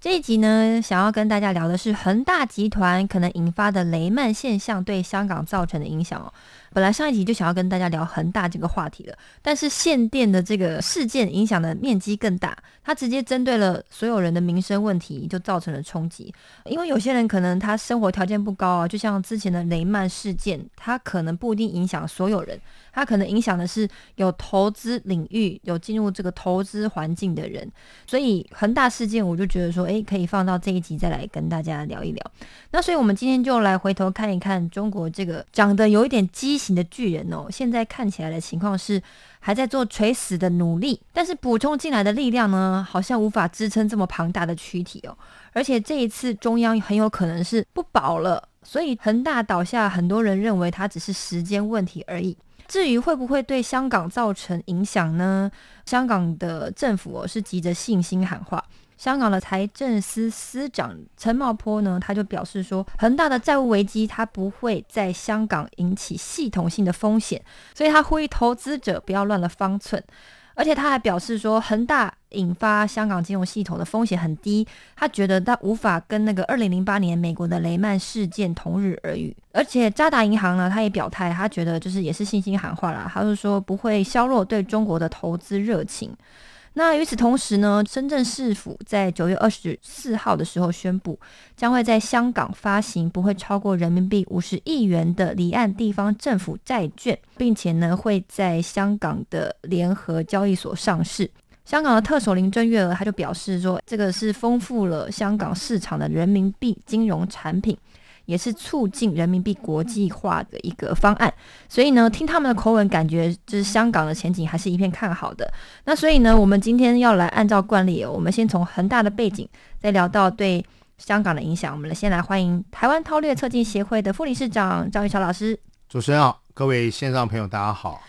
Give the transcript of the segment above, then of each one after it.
这一集呢，想要跟大家聊的是恒大集团可能引发的雷曼现象对香港造成的影响哦。本来上一集就想要跟大家聊恒大这个话题了，但是限电的这个事件影响的面积更大，它直接针对了所有人的民生问题，就造成了冲击。因为有些人可能他生活条件不高啊，就像之前的雷曼事件，它可能不一定影响所有人，它可能影响的是有投资领域、有进入这个投资环境的人。所以恒大事件，我就觉得说，诶，可以放到这一集再来跟大家聊一聊。那所以我们今天就来回头看一看中国这个长得有一点畸型的巨人哦，现在看起来的情况是还在做垂死的努力，但是补充进来的力量呢，好像无法支撑这么庞大的躯体哦。而且这一次中央很有可能是不保了，所以恒大倒下，很多人认为它只是时间问题而已。至于会不会对香港造成影响呢？香港的政府是急着信心喊话。香港的财政司司长陈茂波呢，他就表示说，恒大的债务危机它不会在香港引起系统性的风险，所以他呼吁投资者不要乱了方寸。而且他还表示说，恒大引发香港金融系统的风险很低，他觉得他无法跟那个二零零八年美国的雷曼事件同日而语。而且渣打银行呢，他也表态，他觉得就是也是信心喊话啦，他就说不会削弱对中国的投资热情。那与此同时呢，深圳市府在九月二十四号的时候宣布，将会在香港发行不会超过人民币五十亿元的离岸地方政府债券，并且呢会在香港的联合交易所上市。香港的特首林郑月娥他就表示说，这个是丰富了香港市场的人民币金融产品。也是促进人民币国际化的一个方案，所以呢，听他们的口吻，感觉就是香港的前景还是一片看好的。那所以呢，我们今天要来按照惯例，我们先从恒大的背景，再聊到对香港的影响。我们来先来欢迎台湾韬略策进协会的副理事长张玉桥老师。主持人好，各位线上朋友大家好。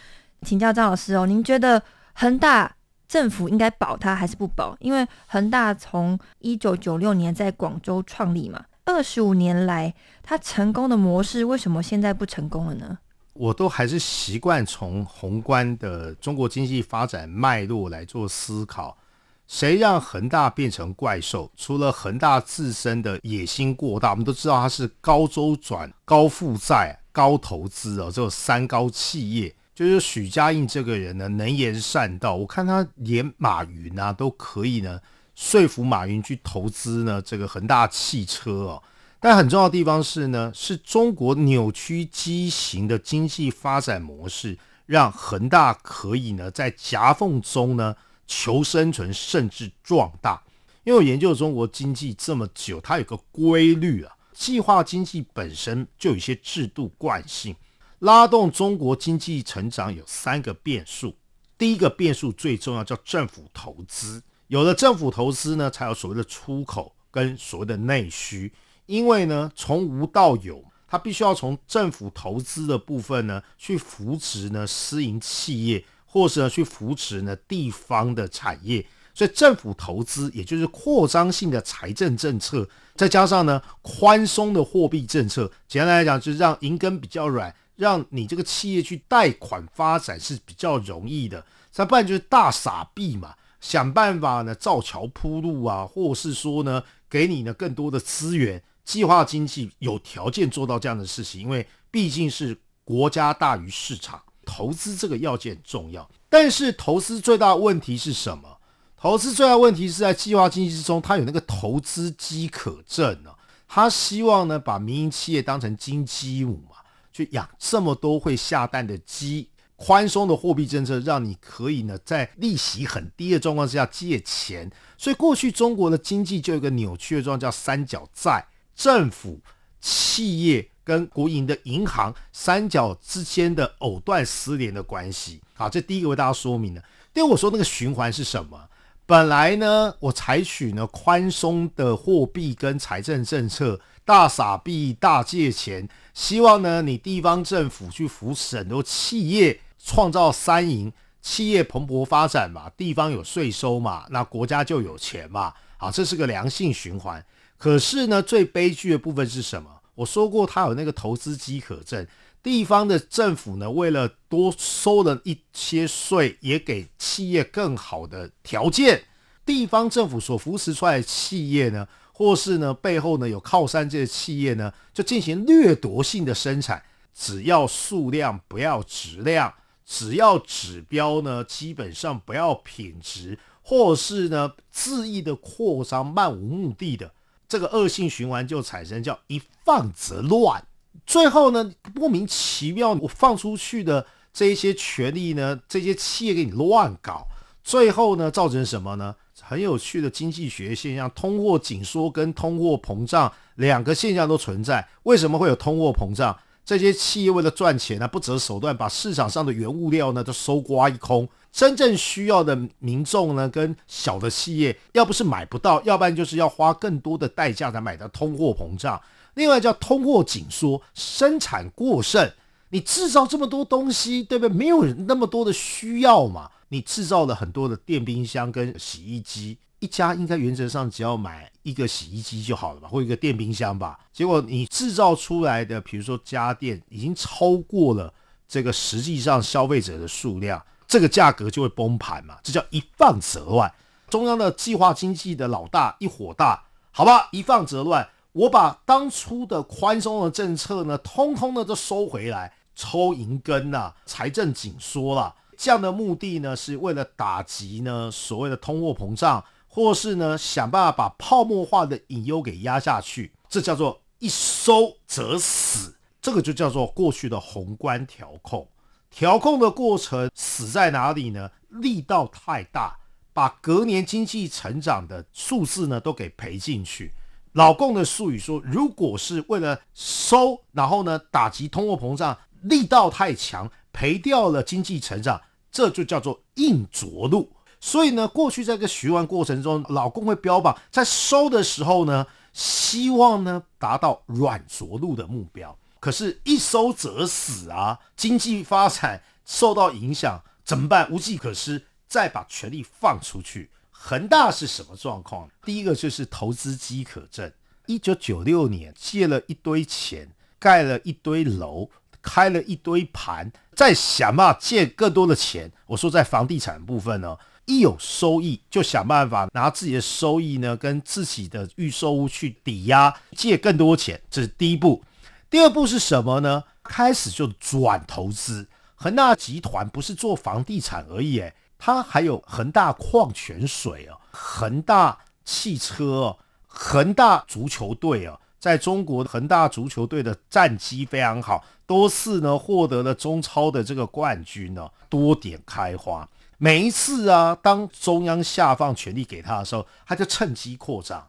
请教张老师哦，您觉得恒大政府应该保它还是不保？因为恒大从一九九六年在广州创立嘛。二十五年来，它成功的模式为什么现在不成功了呢？我都还是习惯从宏观的中国经济发展脉络来做思考。谁让恒大变成怪兽？除了恒大自身的野心过大，我们都知道它是高周转、高负债、高投资哦，这有三高企业。就是许家印这个人呢，能言善道，我看他连马云啊都可以呢。说服马云去投资呢，这个恒大汽车哦，但很重要的地方是呢，是中国扭曲畸形的经济发展模式，让恒大可以呢在夹缝中呢求生存，甚至壮大。因为我研究中国经济这么久，它有个规律啊，计划经济本身就有一些制度惯性，拉动中国经济成长有三个变数。第一个变数最重要，叫政府投资。有了政府投资呢，才有所谓的出口跟所谓的内需。因为呢，从无到有，它必须要从政府投资的部分呢，去扶持呢私营企业，或是呢去扶持呢地方的产业。所以政府投资，也就是扩张性的财政政策，再加上呢宽松的货币政策，简单来讲，就是让银根比较软，让你这个企业去贷款发展是比较容易的。再不然就是大傻币嘛。想办法呢，造桥铺路啊，或是说呢，给你呢更多的资源，计划经济有条件做到这样的事情，因为毕竟是国家大于市场，投资这个要件很重要。但是投资最大问题是什么？投资最大问题是在计划经济之中，它有那个投资饥渴症啊，他希望呢把民营企业当成金鸡母，去养这么多会下蛋的鸡。宽松的货币政策让你可以呢在利息很低的状况之下借钱，所以过去中国的经济就有一个扭曲的状况，叫三角债，政府、企业跟国营的银行三角之间的藕断丝连的关系。好，这第一个为大家说明的。第二，我说那个循环是什么？本来呢，我采取呢宽松的货币跟财政政策，大傻逼、大借钱，希望呢你地方政府去扶持很多企业。创造三赢，企业蓬勃发展嘛，地方有税收嘛，那国家就有钱嘛，啊，这是个良性循环。可是呢，最悲剧的部分是什么？我说过，他有那个投资饥渴症，地方的政府呢，为了多收了一些税，也给企业更好的条件，地方政府所扶持出来的企业呢，或是呢背后呢有靠山这些企业呢，就进行掠夺性的生产，只要数量不要质量。只要指标呢，基本上不要品质，或是呢恣意的扩张、漫无目的的这个恶性循环就产生，叫一放则乱。最后呢，莫名其妙我放出去的这一些权利呢，这些企业给你乱搞，最后呢造成什么呢？很有趣的经济学现象，通货紧缩跟通货膨胀两个现象都存在。为什么会有通货膨胀？这些企业为了赚钱呢，不择手段，把市场上的原物料呢都搜刮一空。真正需要的民众呢，跟小的企业，要不是买不到，要不然就是要花更多的代价才买到。通货膨胀，另外叫通货紧缩，生产过剩。你制造这么多东西，对不对？没有那么多的需要嘛？你制造了很多的电冰箱跟洗衣机。一家应该原则上只要买一个洗衣机就好了吧，或一个电冰箱吧。结果你制造出来的，比如说家电，已经超过了这个实际上消费者的数量，这个价格就会崩盘嘛。这叫一放则乱。中央的计划经济的老大一火大，好吧，一放则乱。我把当初的宽松的政策呢，通通的都收回来，抽银根呐，财政紧缩了。这样的目的呢，是为了打击呢所谓的通货膨胀。或是呢，想办法把泡沫化的隐忧给压下去，这叫做一收则死，这个就叫做过去的宏观调控。调控的过程死在哪里呢？力道太大，把隔年经济成长的数字呢都给赔进去。老共的术语说，如果是为了收，然后呢打击通货膨胀，力道太强，赔掉了经济成长，这就叫做硬着陆。所以呢，过去在这个循环过程中，老公会标榜在收的时候呢，希望呢达到软着陆的目标。可是，一收则死啊，经济发展受到影响，怎么办？无计可施，再把权力放出去。恒大是什么状况？第一个就是投资饥渴症。一九九六年借了一堆钱，盖了一堆楼，开了一堆盘，再想办法借更多的钱。我说在房地产部分呢。一有收益，就想办法拿自己的收益呢，跟自己的预售屋去抵押借更多钱，这是第一步。第二步是什么呢？开始就转投资。恒大集团不是做房地产而已，诶，它还有恒大矿泉水哦，恒大汽车哦，恒大足球队哦，在中国恒大足球队的战绩非常好，多次呢获得了中超的这个冠军呢，多点开花。每一次啊，当中央下放权力给他的时候，他就趁机扩张。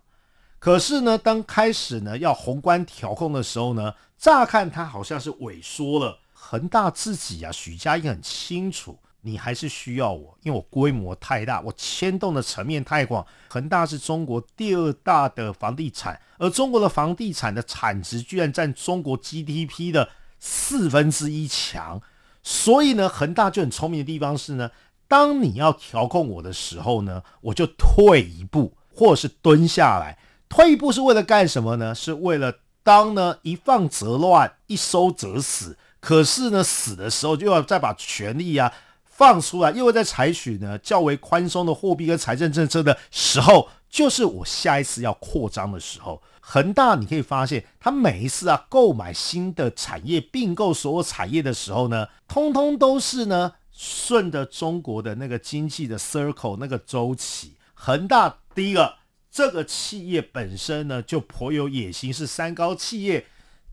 可是呢，当开始呢要宏观调控的时候呢，乍看他好像是萎缩了。恒大自己啊，许家印很清楚，你还是需要我，因为我规模太大，我牵动的层面太广。恒大是中国第二大的房地产，而中国的房地产的产值居然占中国 GDP 的四分之一强。所以呢，恒大就很聪明的地方是呢。当你要调控我的时候呢，我就退一步，或者是蹲下来。退一步是为了干什么呢？是为了当呢一放则乱，一收则死。可是呢，死的时候就要再把权力啊放出来，又会在采取呢较为宽松的货币跟财政政策的时候，就是我下一次要扩张的时候。恒大你可以发现，他每一次啊购买新的产业、并购所有产业的时候呢，通通都是呢。顺着中国的那个经济的 circle 那个周期，恒大第一个这个企业本身呢就颇有野心，是三高企业。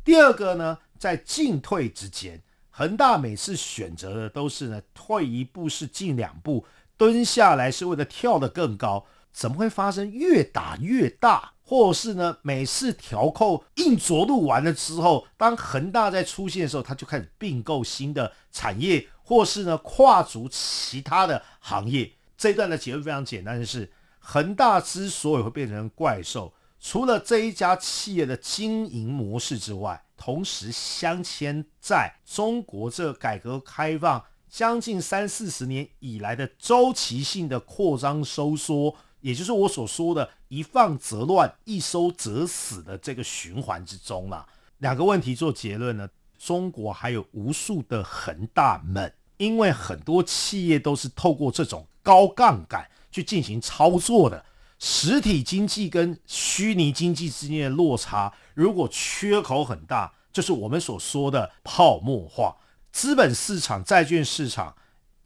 第二个呢，在进退之间，恒大每次选择的都是呢退一步是进两步，蹲下来是为了跳得更高。怎么会发生越打越大？或是呢，每次调扣硬着陆完了之后，当恒大在出现的时候，他就开始并购新的产业，或是呢跨足其他的行业。这一段的结论非常简单的是，恒大之所以会变成怪兽，除了这一家企业的经营模式之外，同时镶嵌在中国这改革开放将近三四十年以来的周期性的扩张收缩。也就是我所说的“一放则乱，一收则死”的这个循环之中了。两个问题做结论呢？中国还有无数的恒大们，因为很多企业都是透过这种高杠杆去进行操作的。实体经济跟虚拟经济之间的落差，如果缺口很大，就是我们所说的泡沫化。资本市场、债券市场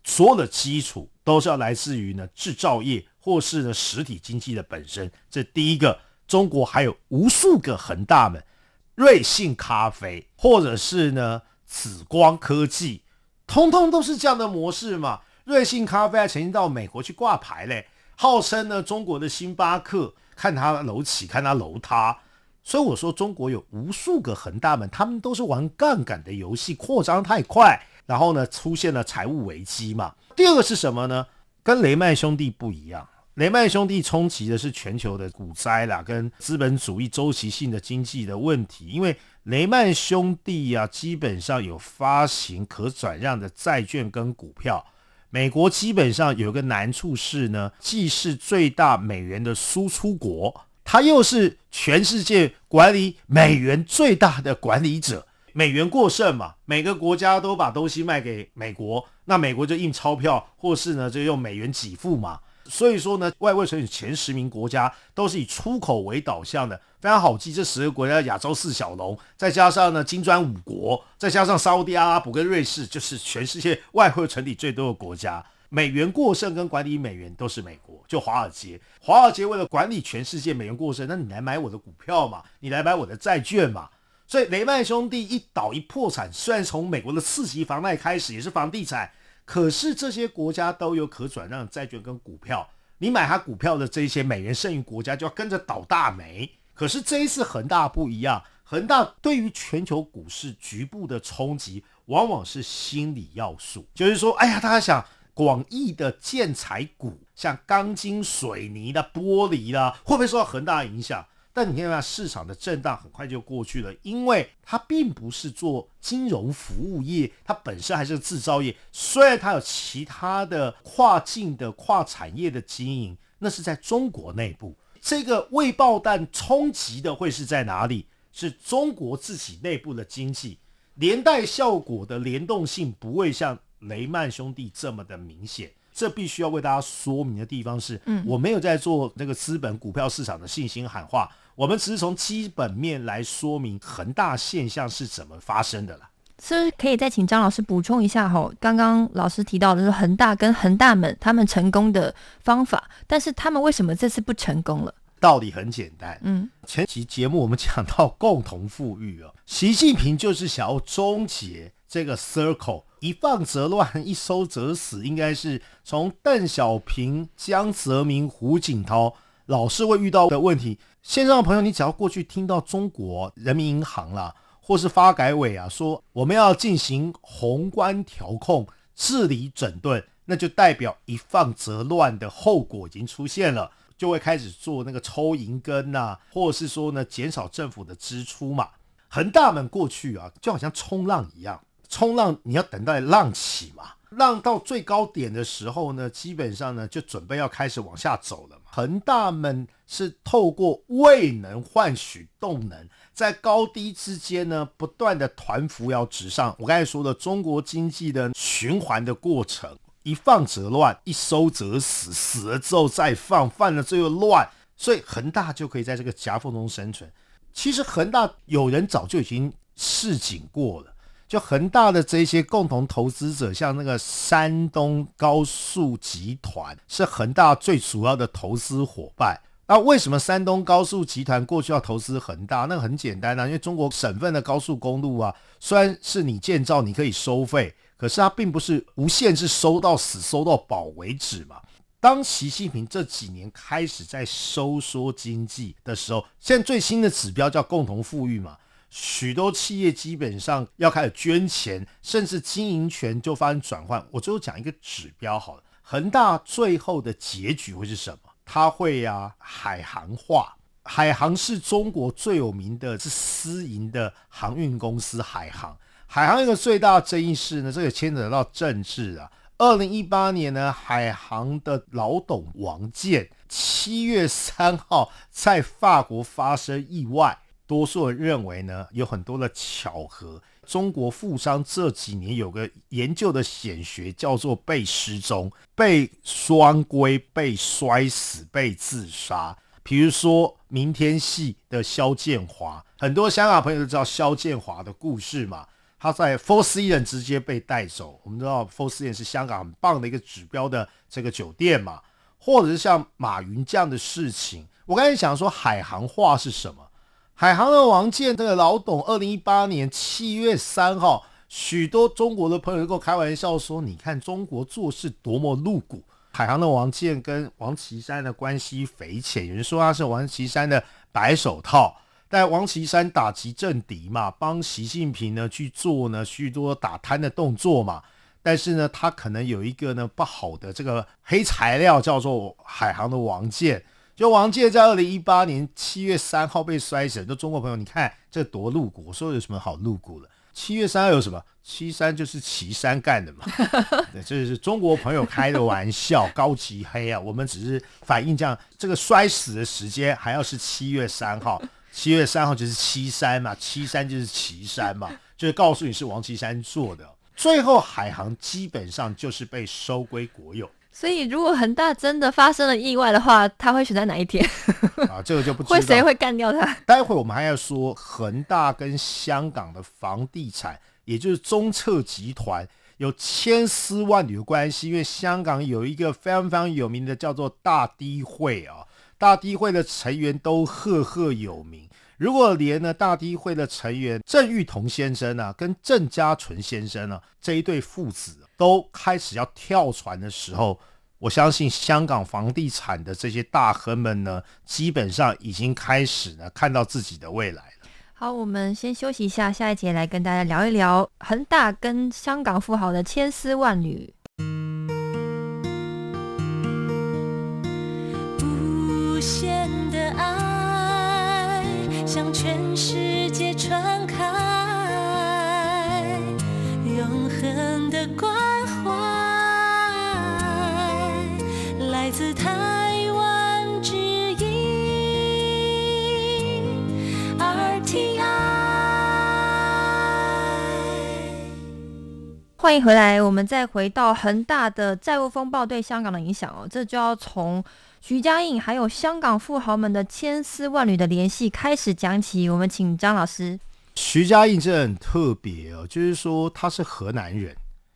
所有的基础都是要来自于呢制造业。或是呢，实体经济的本身，这第一个，中国还有无数个恒大们，瑞幸咖啡，或者是呢紫光科技，通通都是这样的模式嘛。瑞幸咖啡还曾经到美国去挂牌嘞，号称呢中国的星巴克，看它楼起，看它楼塌。所以我说，中国有无数个恒大们，他们都是玩杠杆的游戏，扩张太快，然后呢出现了财务危机嘛。第二个是什么呢？跟雷曼兄弟不一样。雷曼兄弟冲击的是全球的股灾啦，跟资本主义周期性的经济的问题。因为雷曼兄弟啊，基本上有发行可转让的债券跟股票。美国基本上有个难处是呢，既是最大美元的输出国，它又是全世界管理美元最大的管理者。美元过剩嘛，每个国家都把东西卖给美国，那美国就印钞票，或是呢就用美元给付嘛。所以说呢，外汇存取前十名国家都是以出口为导向的，非常好记。这十个国家，亚洲四小龙，再加上呢金砖五国，再加上沙地阿拉伯跟瑞士，就是全世界外汇存底最多的国家。美元过剩跟管理美元都是美国，就华尔街。华尔街为了管理全世界美元过剩，那你来买我的股票嘛，你来买我的债券嘛。所以雷曼兄弟一倒一破产，虽然从美国的次级房贷开始，也是房地产。可是这些国家都有可转让债券跟股票，你买它股票的这些美元剩余国家就要跟着倒大霉。可是这一次恒大不一样，恒大对于全球股市局部的冲击，往往是心理要素，就是说，哎呀，大家想广义的建材股，像钢筋、水泥的、玻璃啦，会不会受到很大影响？但你看看市场的震荡很快就过去了，因为它并不是做金融服务业，它本身还是制造业。虽然它有其他的跨境的跨产业的经营，那是在中国内部。这个未爆弹冲击的会是在哪里？是中国自己内部的经济，连带效果的联动性不会像雷曼兄弟这么的明显。这必须要为大家说明的地方是，嗯，我没有在做那个资本股票市场的信心喊话。我们只是从基本面来说明恒大现象是怎么发生的了。是不是可以再请张老师补充一下？哈，刚刚老师提到的是恒大跟恒大们他们成功的方法，但是他们为什么这次不成功了？道理很简单，嗯，前期节目我们讲到共同富裕哦，习近平就是想要终结这个 circle，一放则乱，一收则死，应该是从邓小平、江泽民、胡锦涛。老是会遇到的问题，线上的朋友，你只要过去听到中国人民银行啦，或是发改委啊说我们要进行宏观调控、治理整顿，那就代表一放则乱的后果已经出现了，就会开始做那个抽银根呐，或者是说呢减少政府的支出嘛。恒大们过去啊，就好像冲浪一样，冲浪你要等待浪起嘛。浪到最高点的时候呢，基本上呢就准备要开始往下走了嘛。恒大们是透过未能换取动能，在高低之间呢不断的团扶摇直上。我刚才说的中国经济的循环的过程，一放则乱，一收则死，死了之后再放，放了之后乱，所以恒大就可以在这个夹缝中生存。其实恒大有人早就已经示警过了。就恒大的这些共同投资者，像那个山东高速集团，是恒大最主要的投资伙伴。那为什么山东高速集团过去要投资恒大？那很简单啊，因为中国省份的高速公路啊，虽然是你建造，你可以收费，可是它并不是无限制收到死、收到饱为止嘛。当习近平这几年开始在收缩经济的时候，现在最新的指标叫共同富裕嘛，许多企业基本上要开始捐钱，甚至经营权就发生转换。我最后讲一个指标好了，恒大最后的结局会是什么？它会呀海航化，海航是中国最有名的是私营的航运公司，海航。海航一个最大的争议是呢，这个牵扯到政治啊。二零一八年呢，海航的老董王健七月三号在法国发生意外，多数人认为呢有很多的巧合。中国富商这几年有个研究的显学叫做被失踪、被双规、被摔死、被自杀。比如说明天系的肖建华，很多香港朋友都知道肖建华的故事嘛。他在 Four s e a s o n 直接被带走。我们知道 Four s e a s o n 是香港很棒的一个指标的这个酒店嘛，或者是像马云这样的事情。我刚才想说海航化是什么？海航的王健这个老董，二零一八年七月三号，许多中国的朋友跟我开玩笑说：“你看中国做事多么露骨。”海航的王健跟王岐山的关系匪浅，有人说他是王岐山的白手套。在王岐山打击政敌嘛，帮习近平呢去做呢许多打贪的动作嘛，但是呢，他可能有一个呢不好的这个黑材料，叫做海航的王健。就王健在二零一八年七月三号被摔死，就中国朋友，你看这多露骨！我说有什么好露骨的？七月三号有什么？七三就是岐山干的嘛，对，这是中国朋友开的玩笑，高级黑啊！我们只是反映这样，这个摔死的时间还要是七月三号。七月三号就是七三嘛，七三就是岐山嘛，就是告诉你是王岐山做的。最后海航基本上就是被收归国有。所以如果恒大真的发生了意外的话，他会选在哪一天？啊，这个就不知道。会谁会干掉他？待会我们还要说恒大跟香港的房地产，也就是中策集团有千丝万缕的关系，因为香港有一个非常非常有名的叫做大低会啊。大低会的成员都赫赫有名。如果连呢大低会的成员郑裕彤先生呢，跟郑家纯先生呢这一对父子都开始要跳船的时候，我相信香港房地产的这些大亨们呢，基本上已经开始呢看到自己的未来了。好，我们先休息一下，下一节来跟大家聊一聊恒大跟香港富豪的千丝万缕。欢迎回来，我们再回到恒大的债务风暴对香港的影响哦，这就要从。徐家印还有香港富豪们的千丝万缕的联系开始讲起，我们请张老师。徐家印这很特别哦，就是说他是河南人，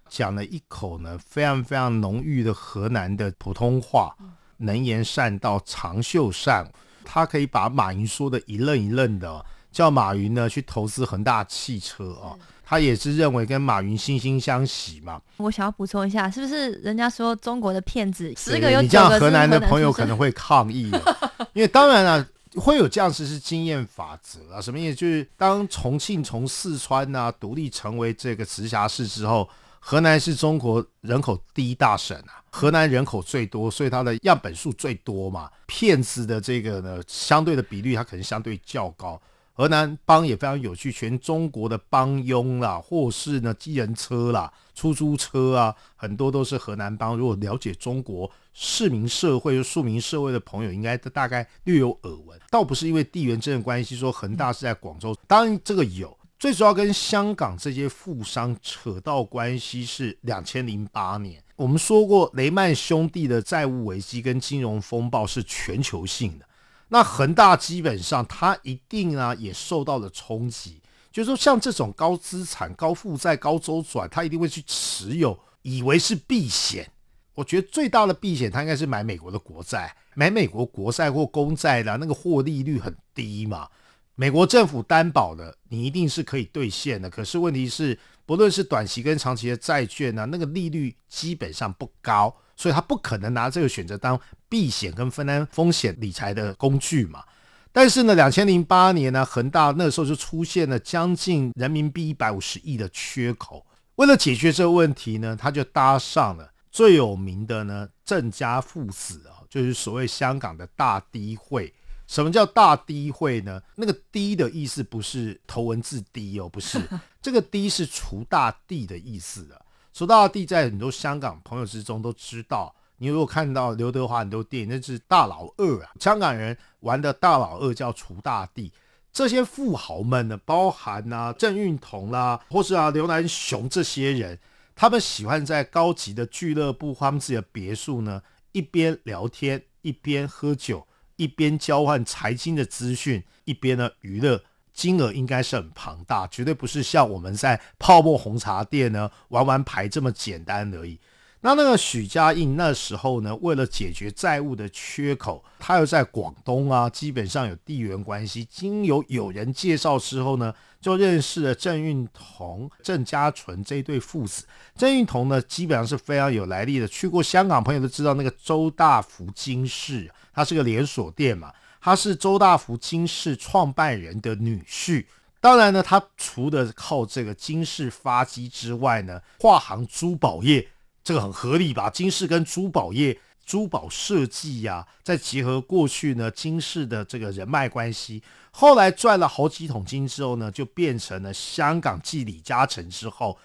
讲了一口呢非常非常浓郁的河南的普通话，能言善道，长袖善。他可以把马云说的一愣一愣的，叫马云呢去投资恒大汽车啊。他也是认为跟马云惺惺相惜嘛。我想要补充一下，是不是人家说中国的骗子十个有你这样河南的朋友可能会抗议，因为当然了，会有这样子是经验法则啊。什么意思？就是当重庆从四川呐独立成为这个直辖市之后，河南是中国人口第一大省啊，河南人口最多，所以它的样本数最多嘛，骗子的这个呢相对的比率它可能相对较高。河南帮也非常有趣，全中国的帮佣啦，或是呢，机人车啦、出租车啊，很多都是河南帮。如果了解中国市民社会、庶民社会的朋友，应该大概略有耳闻。倒不是因为地缘政治关系，说恒大是在广州，当然这个有，最主要跟香港这些富商扯到关系是两千零八年，我们说过雷曼兄弟的债务危机跟金融风暴是全球性的。那恒大基本上，它一定啊也受到了冲击。就是说，像这种高资产、高负债、高周转，它一定会去持有，以为是避险。我觉得最大的避险，它应该是买美国的国债，买美国国债或公债的，那个获利率很低嘛。美国政府担保的，你一定是可以兑现的。可是问题是，不论是短期跟长期的债券呢，那个利率基本上不高，所以他不可能拿这个选择当避险跟分担风险理财的工具嘛。但是呢，两千零八年呢，恒大那时候就出现了将近人民币一百五十亿的缺口。为了解决这个问题呢，他就搭上了最有名的呢郑家父子啊，就是所谓香港的大低会。什么叫大低会呢？那个“低”的意思不是头文字“低”哦，不是，这个“低”是除大地的意思的。除大地在很多香港朋友之中都知道。你如果看到刘德华很多电影，那是大老二啊，香港人玩的大老二叫除大地。这些富豪们呢，包含啊郑运彤啦，或是啊刘南雄这些人，他们喜欢在高级的俱乐部、他们自己的别墅呢，一边聊天，一边喝酒。一边交换财经的资讯，一边呢娱乐，金额应该是很庞大，绝对不是像我们在泡沫红茶店呢玩玩牌这么简单而已。那那个许家印那时候呢，为了解决债务的缺口，他又在广东啊，基本上有地缘关系。经由有人介绍之后呢，就认识了郑运彤、郑家纯这一对父子。郑运彤呢，基本上是非常有来历的，去过香港朋友都知道那个周大福金饰，它是个连锁店嘛，他是周大福金氏创办人的女婿。当然呢，他除了靠这个金氏发迹之外呢，跨行珠宝业。这个很合理吧？金氏跟珠宝业、珠宝设计呀，再结合过去呢金氏的这个人脉关系，后来赚了好几桶金之后呢，就变成了香港继李嘉诚之后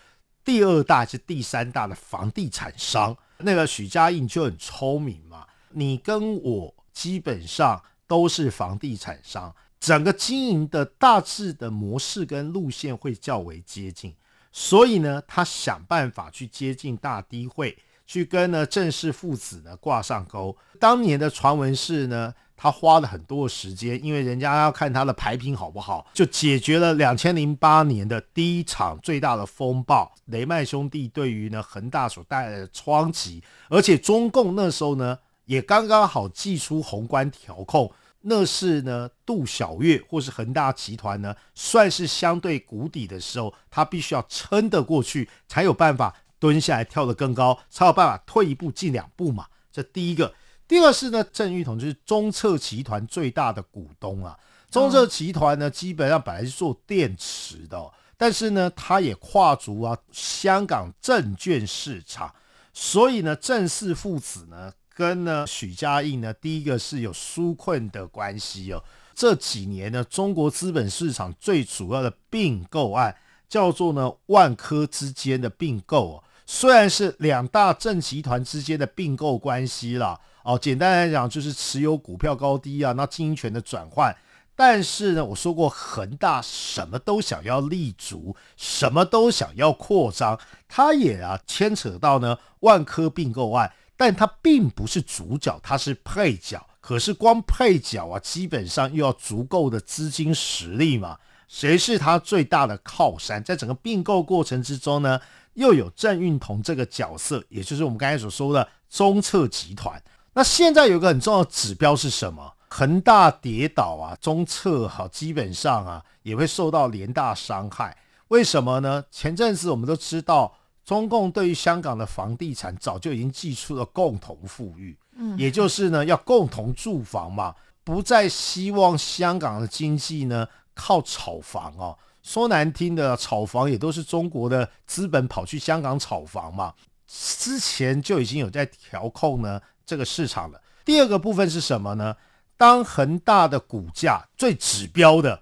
第二大是第三大的房地产商。那个许家印就很聪明嘛，你跟我基本上都是房地产商，整个经营的大致的模式跟路线会较为接近。所以呢，他想办法去接近大低会，去跟呢郑氏父子呢挂上钩。当年的传闻是呢，他花了很多的时间，因为人家要看他的牌品好不好，就解决了两千零八年的第一场最大的风暴——雷曼兄弟对于呢恒大所带来的冲击。而且中共那时候呢，也刚刚好祭出宏观调控。那是呢，杜小月或是恒大集团呢，算是相对谷底的时候，他必须要撑得过去，才有办法蹲下来跳得更高，才有办法退一步进两步嘛。这第一个，第二是呢，郑裕彤就是中策集团最大的股东啊。中策集团呢，基本上本来是做电池的，但是呢，他也跨足啊香港证券市场，所以呢，郑氏父子呢。跟呢许家印呢，第一个是有纾困的关系哦。这几年呢，中国资本市场最主要的并购案叫做呢万科之间的并购哦。虽然是两大政集团之间的并购关系啦，哦，简单来讲就是持有股票高低啊，那经营权的转换。但是呢，我说过恒大什么都想要立足，什么都想要扩张，它也啊牵扯到呢万科并购案。但它并不是主角，它是配角。可是光配角啊，基本上又要足够的资金实力嘛。谁是他最大的靠山？在整个并购过程之中呢，又有郑运彤这个角色，也就是我们刚才所说的中策集团。那现在有个很重要的指标是什么？恒大跌倒啊，中策哈基本上啊也会受到连大伤害。为什么呢？前阵子我们都知道。中共对于香港的房地产早就已经寄出了共同富裕，嗯，也就是呢要共同住房嘛，不再希望香港的经济呢靠炒房哦。说难听的，炒房也都是中国的资本跑去香港炒房嘛。之前就已经有在调控呢这个市场了。第二个部分是什么呢？当恒大的股价最指标的。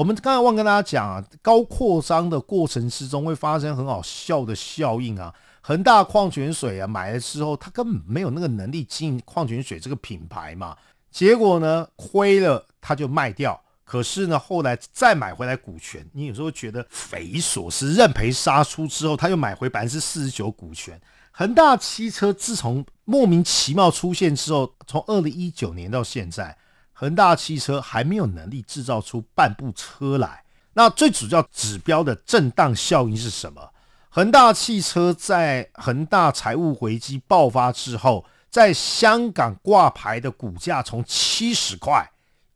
我们刚才忘跟大家讲啊，高扩张的过程之中会发生很好笑的效应啊。恒大矿泉水啊，买了之后，他根本没有那个能力经营矿泉水这个品牌嘛。结果呢，亏了他就卖掉。可是呢，后来再买回来股权，你有时候觉得匪夷所思，认赔杀出之后，他又买回百分之四十九股权。恒大汽车自从莫名其妙出现之后，从二零一九年到现在。恒大汽车还没有能力制造出半部车来，那最主要指标的震荡效应是什么？恒大汽车在恒大财务危机爆发之后，在香港挂牌的股价从七十块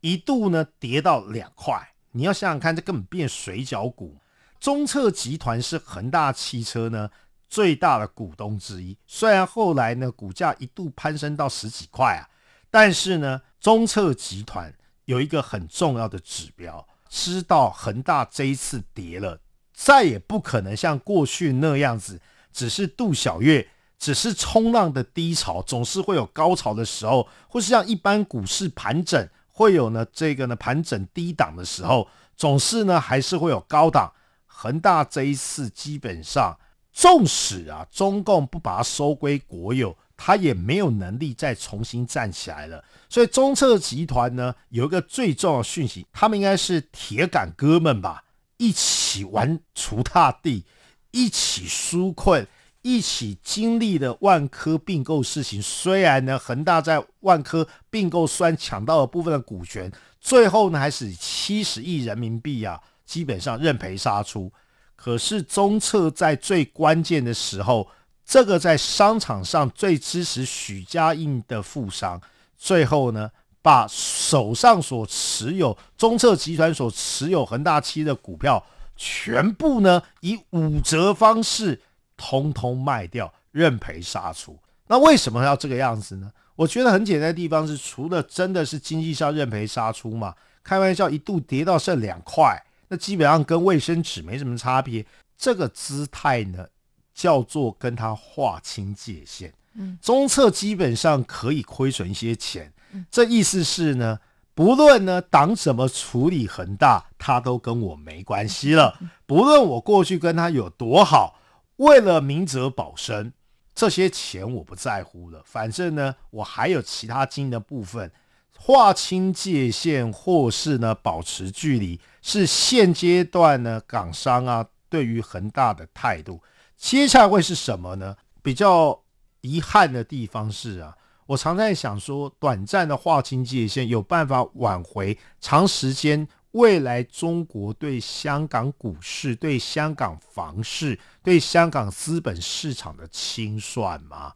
一度呢跌到两块。你要想想看，这根本变水饺股。中策集团是恒大汽车呢最大的股东之一，虽然后来呢股价一度攀升到十几块啊，但是呢中策集团有一个很重要的指标，知道恒大这一次跌了。再也不可能像过去那样子，只是度小月，只是冲浪的低潮，总是会有高潮的时候，或是像一般股市盘整会有呢这个呢盘整低档的时候，总是呢还是会有高档。恒大这一次基本上，纵使啊中共不把它收归国有，他也没有能力再重新站起来了。所以中策集团呢有一个最重要的讯息，他们应该是铁杆哥们吧。一起玩锄踏地，一起纾困，一起经历了万科并购事情。虽然呢，恒大在万科并购虽然抢到了部分的股权，最后呢还是七十亿人民币啊，基本上认赔杀出。可是中策在最关键的时候，这个在商场上最支持许家印的富商，最后呢？把手上所持有中策集团所持有恒大期的股票全部呢以五折方式通通卖掉，认赔杀出。那为什么要这个样子呢？我觉得很简单的地方是，除了真的是经济上认赔杀出嘛，开玩笑一度跌到剩两块，那基本上跟卫生纸没什么差别。这个姿态呢，叫做跟他划清界限。嗯，中策基本上可以亏损一些钱。这意思是呢，不论呢党怎么处理恒大，他都跟我没关系了。不论我过去跟他有多好，为了明哲保身，这些钱我不在乎了。反正呢，我还有其他经营的部分，划清界限或是呢保持距离，是现阶段呢港商啊对于恒大的态度。接下来会是什么呢？比较遗憾的地方是啊。我常在想说，短暂的划清界限有办法挽回长时间未来中国对香港股市、对香港房市、对香港资本市场的清算吗？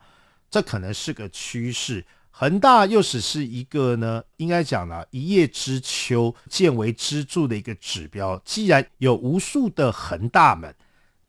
这可能是个趋势。恒大又只是一个呢，应该讲呢，一叶知秋、见为支柱的一个指标。既然有无数的恒大们，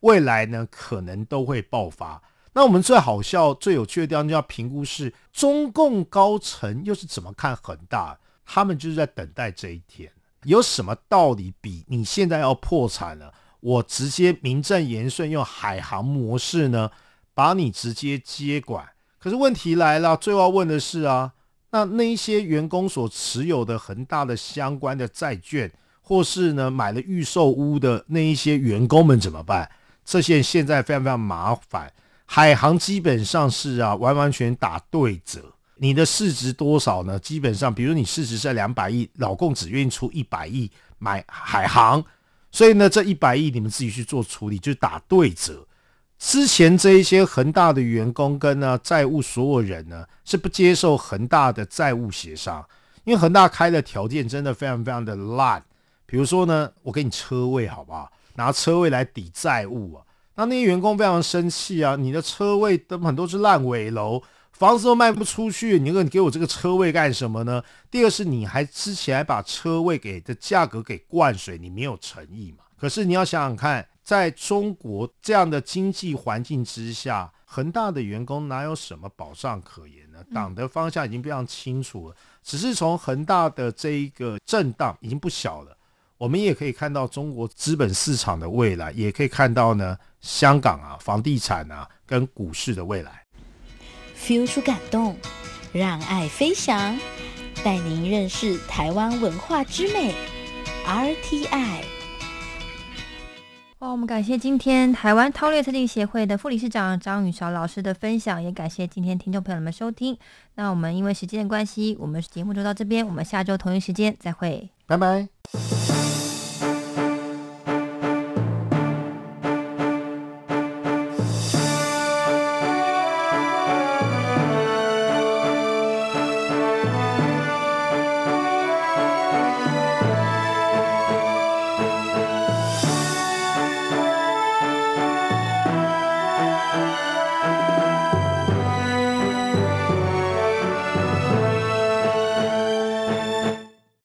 未来呢，可能都会爆发。那我们最好笑、最有趣的地方就要评估是中共高层又是怎么看恒大？他们就是在等待这一天。有什么道理比你现在要破产了，我直接名正言顺用海航模式呢，把你直接接管？可是问题来了，最后要问的是啊，那那一些员工所持有的恒大的相关的债券，或是呢买了预售屋的那一些员工们怎么办？这些现在非常非常麻烦。海航基本上是啊，完完全打对折。你的市值多少呢？基本上，比如你市值在两百亿，老共只愿意出一百亿买海航，所以呢，这一百亿你们自己去做处理，就打对折。之前这一些恒大的员工跟呢债务所有人呢是不接受恒大的债务协商，因为恒大开的条件真的非常非常的烂。比如说呢，我给你车位好不好？拿车位来抵债务啊。那那些员工非常生气啊！你的车位都很多是烂尾楼，房子都卖不出去，你你给我这个车位干什么呢？第二是你还之前还把车位给的价格给灌水，你没有诚意嘛？可是你要想想看，在中国这样的经济环境之下，恒大的员工哪有什么保障可言呢？党的方向已经非常清楚了，只是从恒大的这一个震荡已经不小了。我们也可以看到中国资本市场的未来，也可以看到呢，香港啊，房地产啊，跟股市的未来。feel 出感动，让爱飞翔，带您认识台湾文化之美。RTI。哇，我们感谢今天台湾韬略特定协会的副理事长张宇韶老师的分享，也感谢今天听众朋友们收听。那我们因为时间的关系，我们节目就到这边，我们下周同一时间再会，拜拜。